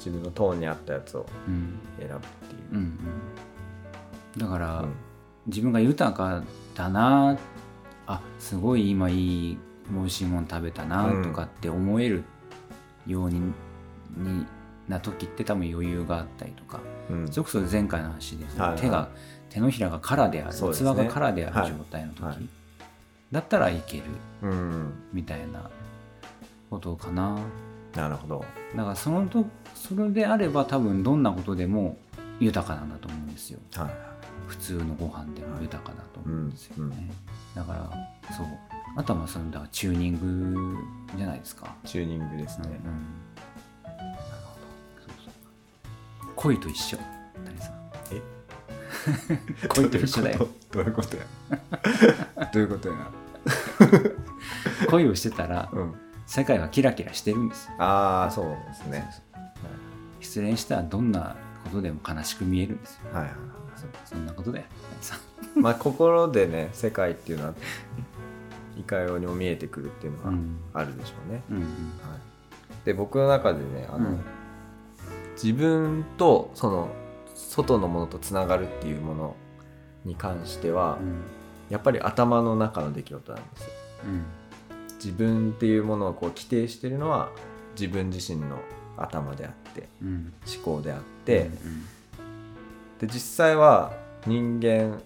自分のトーンに合ったやつをうん。選ぶっていう。うんうん。だから、うん。自分が豊かだなあすごい今いい美味しいもの食べたなうん。とかって思えるように,、にな時って多分余裕があったりとか。うん。それこそ前回の話です、ねはいはい。手が手のひらが空である、ね。が空であはい。る状態の時、はい。だったらいける。うん。みたいなことかな。なるほど。だからそのとそれであれば多分どんなことでも豊かなんだと思うんですよ。はい。普通のご飯でも豊かだと思うんですよね、うんだからそう。あとはまあそのだチューニングじゃないですか、チューニングですね、うんうん。なるほど。そうそう。恋と一緒。谷さん。え？恋と一緒だよ。どういうこと？や？どういうことや？恋をしてたらうん。世界はキラキラしてるんですよ。ああそうですね失恋したらどんなことでも悲しく見えるんですよ。はいはいはい。そんなことだまあ心でね世界っていうのはいかようにも見えてくるっていうのはうん。あるでしょうね、うんうん。はい、で僕の中でねあの、うん。自分とその外のものとつながるっていうものに関しては、うん。やっぱり頭の中の出来事なんですよ。うん。自分っていうものをこう規定してるのは自分自身の頭であってうん。思考であって、うんで実際は人間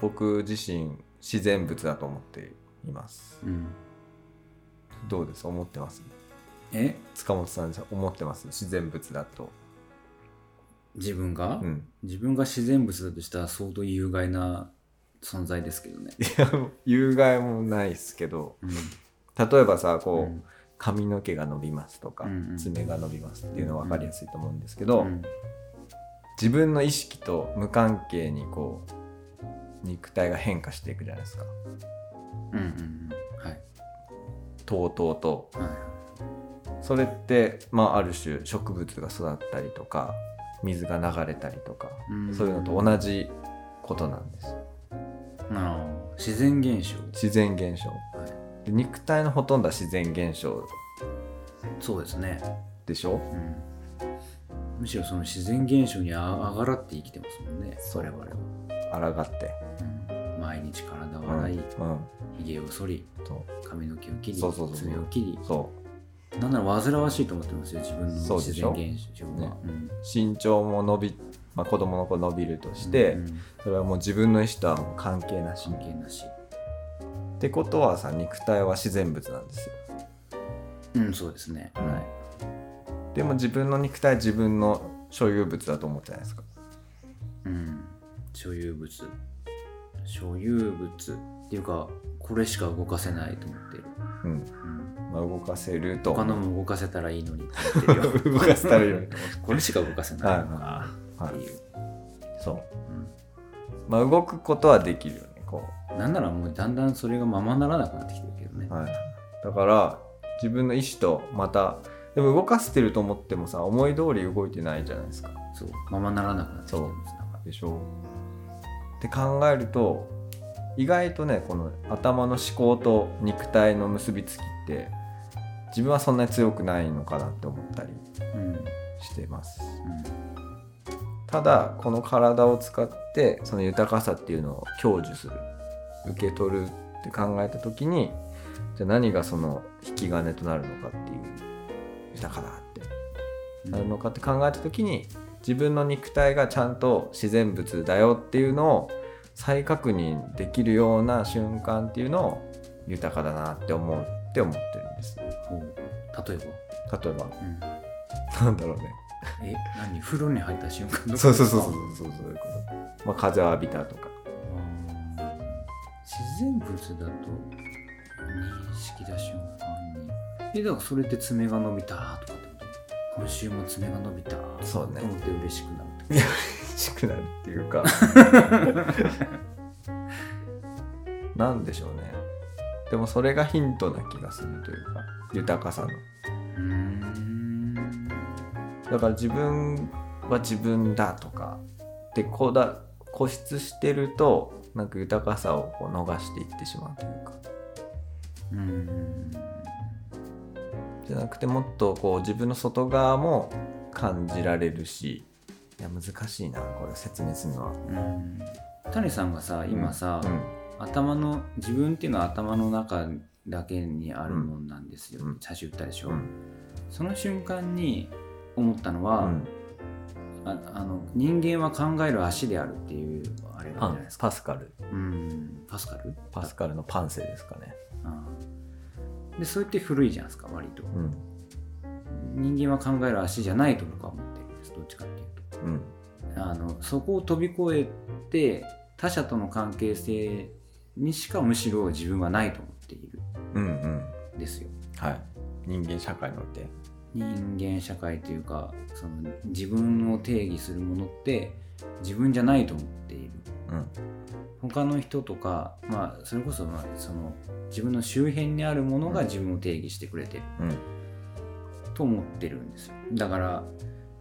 僕自身自然物だと思っています。うん。うんどうです？思ってます？え？塚本さん思ってます？自然物だと。自分が、うん。自分が自然物だとしたら相当有害な存在ですけどね。いや有害もないですけど。うん。例えばさこう、うん髪の毛が伸びますとか、うんうん爪が伸びますっていうのは分かりやすいと思うんですけど、うん自分の意識と無関係にこう肉体が変化していくじゃないですか。うんうんうん。はい。とうと。うとはい。それって、まあ、ある種植物が育ったりとか水が流れたりとか、うん。そういうのと同じことなんです。自然現象、自然現象。はい、で肉体のほとんどは自然現象そうですね、でしょ？うん、むしろその自然現象にああがらって生きてますもんね。そう。我々は、抗って、うん、毎日体をうん洗いうん。ひげを剃りそ髪の毛を切りそうそうそう。そう爪を切り。う。そなんなら煩わしいと思ってますよ自分の自然現象は、ね。うん。う身長も伸び、まあ、子供の子伸びるとして、うんそれはもう自分の意思とは関係なし。関係なしってことはさ肉体は自然物なんですよ。うんそうですね、うんはい。でも自分の肉体は自分の所有物だと思ってないですか。うん、所有物。所有物っていうかこれしか動かせないと思ってる、うん、うん、まあ、動かせると他のも動かせたらいいのに動かせたらいいのに。これしか動かせないのかはいっていう、そう。まあ動くことはできるよねこうん、なんならもうだんだんそれがままならなくなってきてるけどね、う、はい、だから自分の意思とまたでも動かせてると思ってもさ思い通り動いてないじゃないですか。そう。ままならなくなってきてます。なんか。でしょ。って考えると意外とねこの頭の思考と肉体の結びつきって自分はそんなに強くないのかなって思ったりうん。してます。うんただこの体を使ってその豊かさっていうのを享受する受け取るって考えた時にじゃあ何がその引き金となるのかっていう豊かだって。なるのかって考えた時に自分の肉体がちゃんと自然物だよっていうのを再確認できるような瞬間っていうのを豊かだなって思うって思ってるんです。例えば、例えば。うん、なんだろうねえ何？風呂に入った瞬間とかそうそうそうそうそうそういうこと、まあ、風浴びたとか。自然物だと認識した瞬間に。えだからそれで爪が伸びたとかってこと？今週も爪が伸びたそうねと思って嬉しくなるって嬉しくなるっていうか。なんでしょうね。でもそれがヒントな気がするというか。豊かさの。うーんだから自分は自分だとかでこだ固執してるとなんか豊かさをこう逃していってしまうというか。うーん。じゃなくてもっとこう自分の外側も感じられるしいや難しいなこれ説明するのは。うん。谷さんがさ今さ、うん。頭の自分っていうのは頭の中だけにあるもんなんですよ、うん。写真打ったでしょ、うん。その瞬間に思ったのは、うん。ああの人間は考える足であるっていうあれなんじゃないですか。パスカル。うん。パスカル？パスカルのパンセですかね。ああ。でそれって古いじゃないですか割と。うん。人間は考える足じゃないと僕は思ってるんですどっちかっていううん。とあのそこを飛び越えて他者との関係性にしかむしろ自分はないと思っているうんうん。んですよ。はい。人間社会において人間社会というかその自分を定義するものって自分じゃないと思っている。うん。他の人とか、まあ、それこそまあその自分の周辺にあるものが自分を定義してくれてるうん。と思ってるんですよ。だから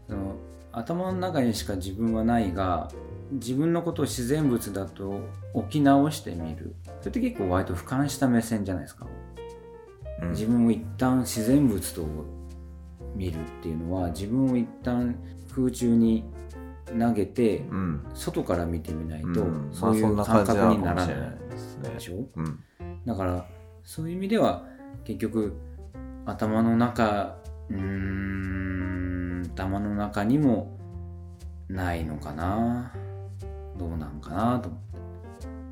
その頭の中にしか自分はないが自分のことを自然物だと置き直してみる。それって結構割と俯瞰した目線じゃないですか。うん。自分を一旦自然物と見るっていうのは自分を一旦空中に投げてうん。外から見てみないと、うん。そういうまあ感覚にならないかもしれないですね。でしょ？うん。だからそういう意味では結局頭の中うーん頭の中にもないのかな？どうなんかなと思って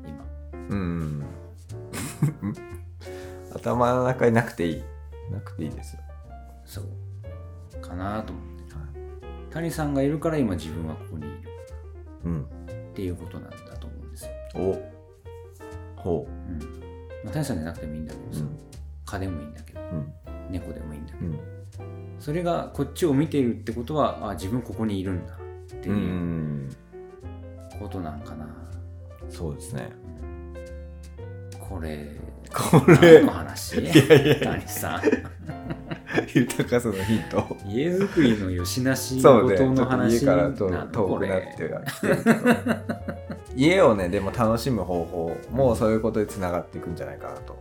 今。うん。頭の中になくていい。なくていいですよ。そうかなと思って谷さんがいるから今自分はここにいる。うん。っていうことなんだと思うんですよ、お。ほう。ん。まあ、谷さんじゃなくてもいいんだけどさ、ううん。蚊でもいいんだけど。うん。猫でもいいんだけど。うん。それがこっちを見ているってことはあ自分ここにいるんだってういうんことなんかな、そうですね。これこ何の話？谷さん 豊かさのヒント家づくりのよしなしそうね、ちごとょっとの話家からと遠こくなってれはきてるけど家をねでも楽しむ方法もそういうことでつながっていくんじゃないかなと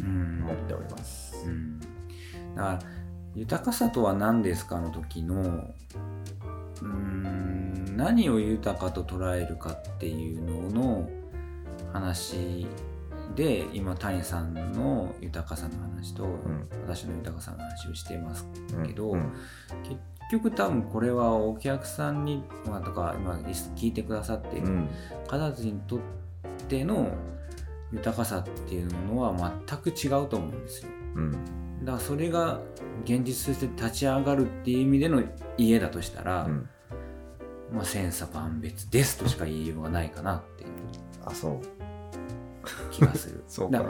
うん。思っております、うん。だから豊かさとは何ですかの時のうーん何を豊かと捉えるかっていうのの話で今谷さんの豊かさの話と、ん。私の豊かさの話をしてますうんけどうん。結局多分これはお客さんに、まあ、とか今聞いてくださっているうん。方たちにとっての豊かさっていうのは全く違うと思うんですよ。うん。だからそれが現実として立ち上がるっていう意味での家だとしたら、うん。まあ千差万別ですとしか言いようがないかなっていう。あそう気がする。そうか。だ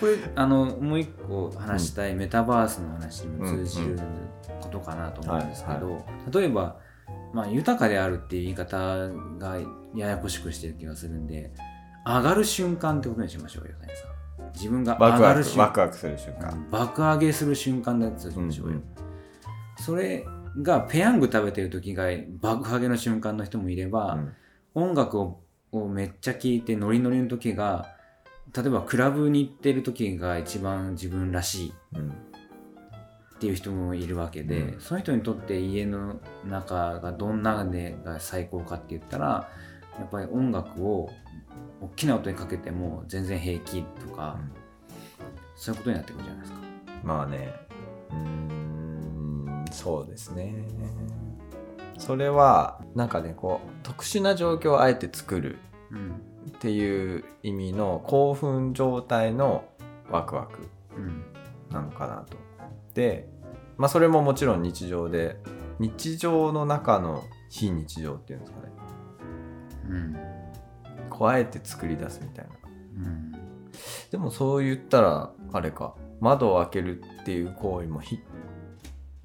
これあのもう一個話したいメタバースの話にも通じることかなと思うんですけど、例えば、まあ、豊かであるっていう言い方がややこしくしてる気がするんで上がる瞬間ってことにしましょうよ谷さん。自分が上がる瞬間。クワクワクする瞬間、うん爆上げする瞬間だとしましょうよ、うん。それがペヤング食べてる時が爆上げの瞬間の人もいれば、うん。音楽ををめっちゃ聴いてノリノリの時が例えばクラブに行ってる時が一番自分らしいうん。っていう人もいるわけで、うん。その人にとって家の中がどんなでが最高かって言ったらやっぱり音楽を大きな音にかけても全然平気とか、そういうことになってくるじゃないですか。まあね。うーんそうですね。それはなんかねこう特殊な状況をあえて作るうんっていう意味の興奮状態のワクワクうんなのかなと。で、まあ、それももちろん日常で日常の中の非日常っていうんですかね。うん。こうあえて作り出すみたいな。うん。でもそう言ったらあれか。窓を開けるっていう行為もひ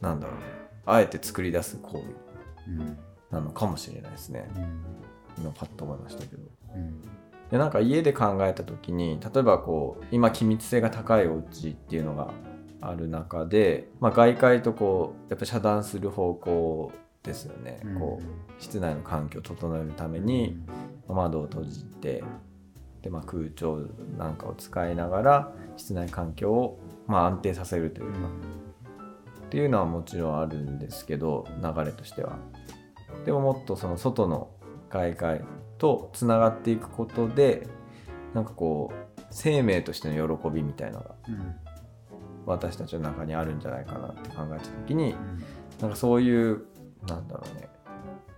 なんだろうね。あえて作り出す行為うん。なのかもしれないですね。うん。今パッと思いましたけど。うんでなんか家で考えた時に例えばこう今気密性が高いお家っていうのがある中で、まあ、外界とこうやっぱ遮断する方向ですよね、こう室内の環境を整えるために窓を閉じてで、まあ、空調なんかを使いながら室内環境をまあ安定させるというか、っていうのはもちろんあるんですけど流れとしては。でももっとその外の外界とつながっていくことでなんかこう生命としての喜びみたいなのが私たちの中にあるんじゃないかなって考えた時にうんなんかそういうなんだろうね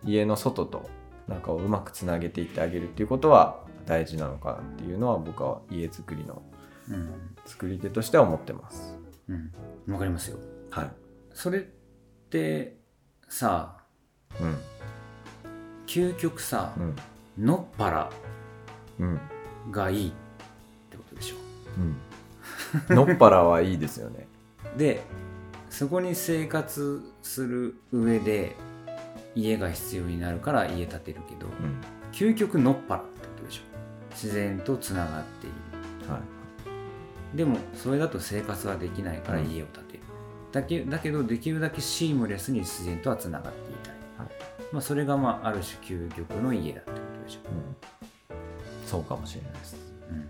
家の外となんかをうまくつなげていってあげるっていうことは大事なのかなっていうのは僕は家づくりの作り手としては思ってます。うん。わかりますよはい。それってさうん。究極さうん。のっぱらうん。がいいってことでしょうん。のっぱらはいいですよね。でそこに生活する上で家が必要になるから家建てるけどうん。究極のっぱらってことでしょ自然とつながっているはい。でもそれだと生活はできないから家を建てる、だけだけどできるだけシームレスに自然とはつながっていたい、はいまあ、それがまあある種究極の家だってことでしょ、うん。そうかもしれないです。うん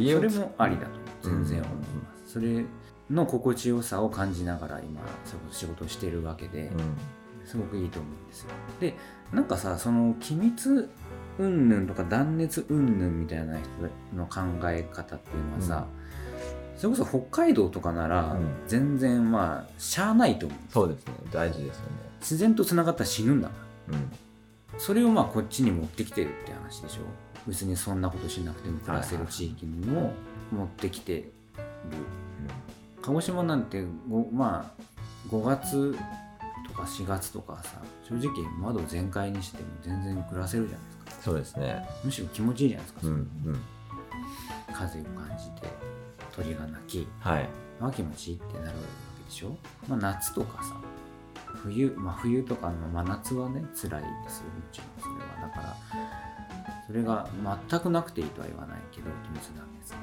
でそれもありだと全然思います、それの心地よさを感じながら今その仕事をしているわけで、うん。すごくいいと思うんですよでなんかさその機密云々とか断熱云々みたいな人の考え方っていうのはさ、それこそ北海道とかならうん全然まあしゃあないと思うそうですね。大事ですよね。自然とつながったら死ぬんだからうん。それをまあこっちに持ってきてるって話でしょ？別にそんなことしなくても暮らせる地域にも持ってきてる鹿児島なんてごまあ5月とか4月とかさ正直窓全開にしても全然暮らせるじゃないですかそうですね。むしろ気持ちいいじゃないですか、うん。うん。風を感じて鳥が鳴きはい。まあ気持ちいいってなるわけでしょ、まあ、夏とかさ冬、まあ、冬とかの真夏はね辛いですよもちろんそれは。だからそれが全くなくていいとは言わないけど気持ちなんですが。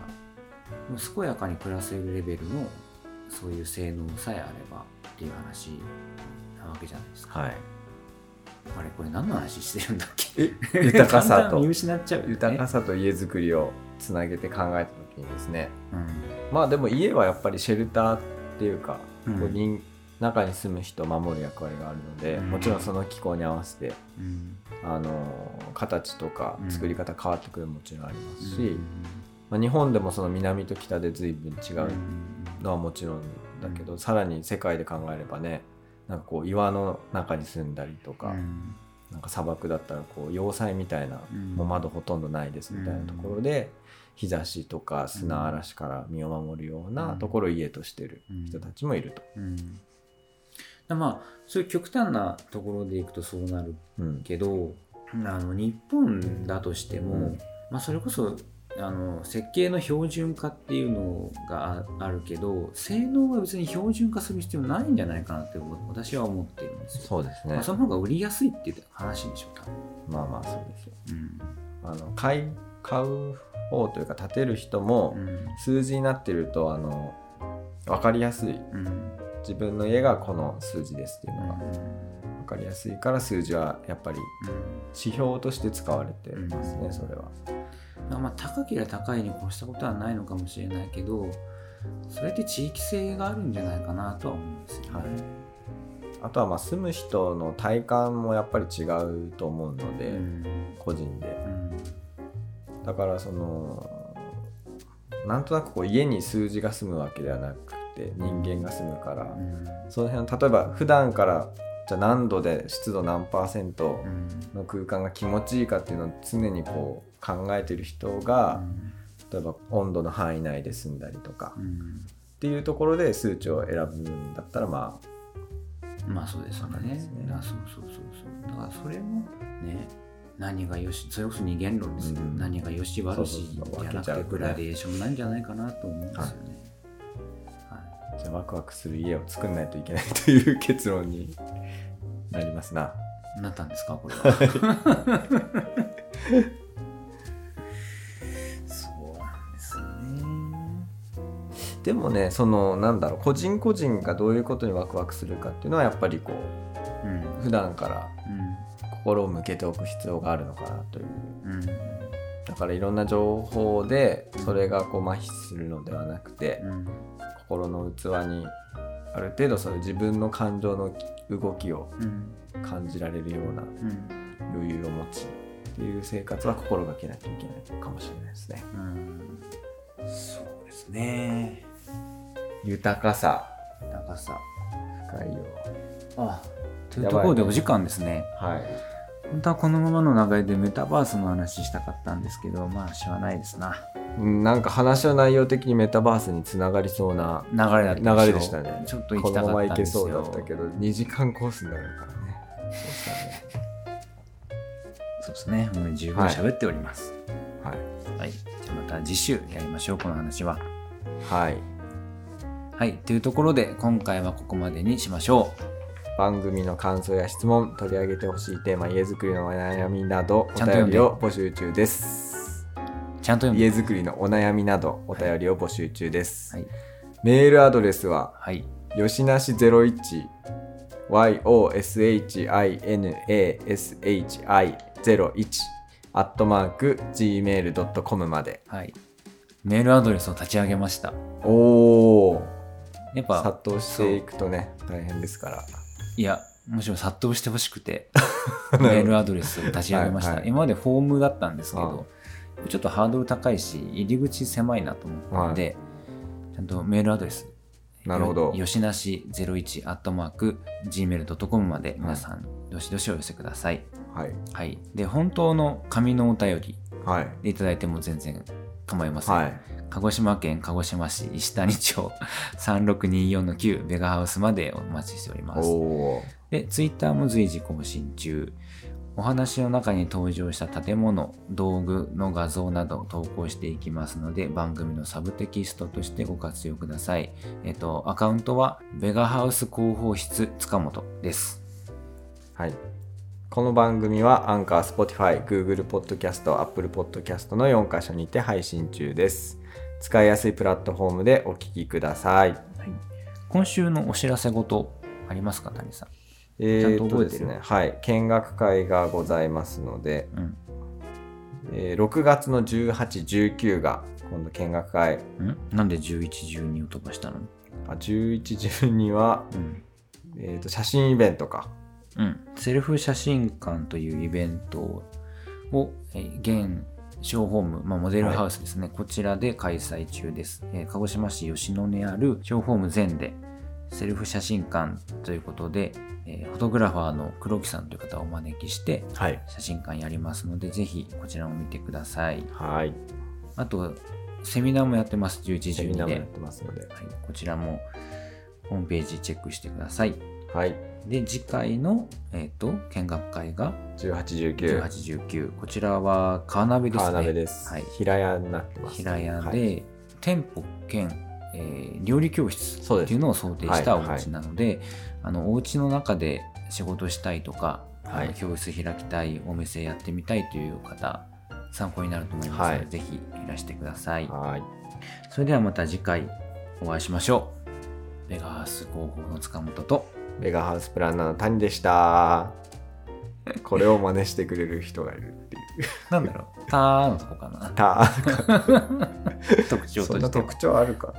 もう健やかに暮らせるレベルのそういう性能さえあればっていう話なわけじゃないですか。はい。あれこれ何の話してるんだっけ？豊かさと。見失っちゃうよね。豊かさと家づくりをつなげて考えた時にですね。うん。まあでも家はやっぱりシェルターっていうか、うん。こう人中に住む人を守る役割があるので、うん。もちろんその気候に合わせてうん。あの形とかうん作り方変わってくるのももちろんありますし、うん。まあ、日本でもその南と北で随分違うん。うのはもちろんだけど、さらに世界で考えればねなんかこう岩の中に住んだりとか、うん。なんか砂漠だったらこう要塞みたいな、うん。もう窓ほとんどないですみたいなところで、日差しとか砂嵐から身を守るようなところを家としてる人たちもいると。うんだまあそういう極端なところでいくとそうなるうん。けどあの日本だとしても、うん。まあ、それこそあの設計の標準化っていうのがああるけど性能は別に標準化する必要ないんじゃないかなって私は思ってるんですよ。そうですね。まあ、その方が売りやすいっていう話でしょ多分。まあまあそうですよ。うん。あの買い買う方というか建てる人もうん。数字になってるとあの分かりやすい。うん自分の家がこの数字ですっていうのが分かりやすいから数字はやっぱり指標として使われてますね、うん。それは。うんまあ高ければ高いに越したことはないのかもしれないけどそれって地域性があるんじゃないかなとは思うんですよね。はい。あとはまあ住む人の体感もやっぱり違うと思うので、うん。個人で。うん。だからそのなんとなくこう家に数字が住むわけではなくて人間が住むから、うん。その辺例えば普段からじゃあ何度で湿度何パーセントうん。の空間が気持ちいいかっていうのを常にこう考えてる人が、例えば温度の範囲内で済んだりとか、っうん。ていうところで数値を選ぶんだったらままあそうですよね。すね。あそうそうそうそう。だからそれもね何がよしそれこそ二元論ですよ、うん。何がよし悪しじゃなくてグラデーションなんじゃないかなと思うんですよね、じゃあワクワクする家を作んないといけないという結論になりますな。なったんですかこれは。そうなんですね。でもねそのなんだろう個人個人がどういうことにワクワクするかっていうのはやっぱりこうん。う普段からう心を向けておく必要があるのかなという。んうんだからいろんな情報でそれがこう麻痺するのではなくて、うん。心の器にある程度その自分の感情の動きをうん。感じられるようなうん余裕を持ちっていう生活は心がけないといけないかもしれないですね。うん。そうですね。豊かさ。高さ。深いよ。あというところでお時間ですね。はい。本当はこのままの流れでメタバースの話したかったんですけどまあしょうがないですな。うんなんか話の内容的にメタバースにつながりそうな流れだった流れでしたね。ちょっと行こきたかのままいけそうだったけど、2時間コースになるからね。そうですね。もう十分喋っております。はい。はい、じゃあまた次週やりましょうこの話は。はい。はい。というところで今回はここまでにしましょ番組の感想や質問、取り上げてほしいテーマ、家づくりのお悩みなど、お便りを募集中です。うちゃんと家づくりのお悩みなど、お便りを募集中です。はいメールアドレスは、はいよしなし01 yoshinashi01 アットマーク gmail.com まで。はいメールアドレスを立ち上げましたおおやっぱ殺到していくとね、大変ですから。いやむしろ殺到してほしくて メールアドレスを立ち上げました、はいはい。今までフォームだったんですけあどちょっとハードル高いし入り口狭いなと思ったので、ちゃんとメールアドレスなるほど。よしなし01アットマーク gmail.com まで皆さんどしどしお寄せください、はい。はい、で本当の紙のお便りはい。でいただいても全然構いません、はい。鹿児島県鹿児島市石谷町 3624-9ベガハウスまでお待ちしておりますで、ツイッターも随時更新中。お話の中に登場した建物、道具の画像などを投稿していきますので、番組のサブテキストとしてご活用ください。えっと、アカウントは、ベガハウス広報室塚本です。はい。この番組はアンカー、Spotify、Google Podcast、Apple Podcast の4カ所にて配信中です。使いやすいプラットフォームでお聞きください。はい、今週のお知らせ事ありますか、谷さん？えー、とですね、はい。見学会がございますので、うん。えー6月の18、19が今度見学会。ん？なんで11、12を飛ばしたの？あ11、12は、うん。えー、と写真イベントか。うん。セルフ写真館というイベントを、えー現小ホーム、まあ、モデルハウスですね、こちらで開催中です、えー鹿児島市吉野にある小ホーム全でセルフ写真館ということで、えーフォトグラファーの黒木さんという方をお招きしてはい。写真館やりますのでぜひこちらも見てくださいはい。あとセミナーもやってます11時12で、セミナーもやってますので。はい、こちらもホームページチェックしてくださいはい。で次回の、えー、と見学会が18、19。1819こちらは川鍋ですね。川鍋です。はい、平屋になってます。平屋で、はい。店舗兼、えー料理教室っていうのを想定したおはい。家なので、あのお家の中で仕事したいとか、はい。教室開きたいお店やってみたいという方参考になると思いますので、はい。ぜひいらしてください。はい。それではまた次回お会いしましょう。ベガハウス広報の塚本とメガハウスプランナーの谷でした。これを真似してくれる人がいるっていう。なんだろう「たー」のとこかなた 特徴としてはそんな特徴あるか。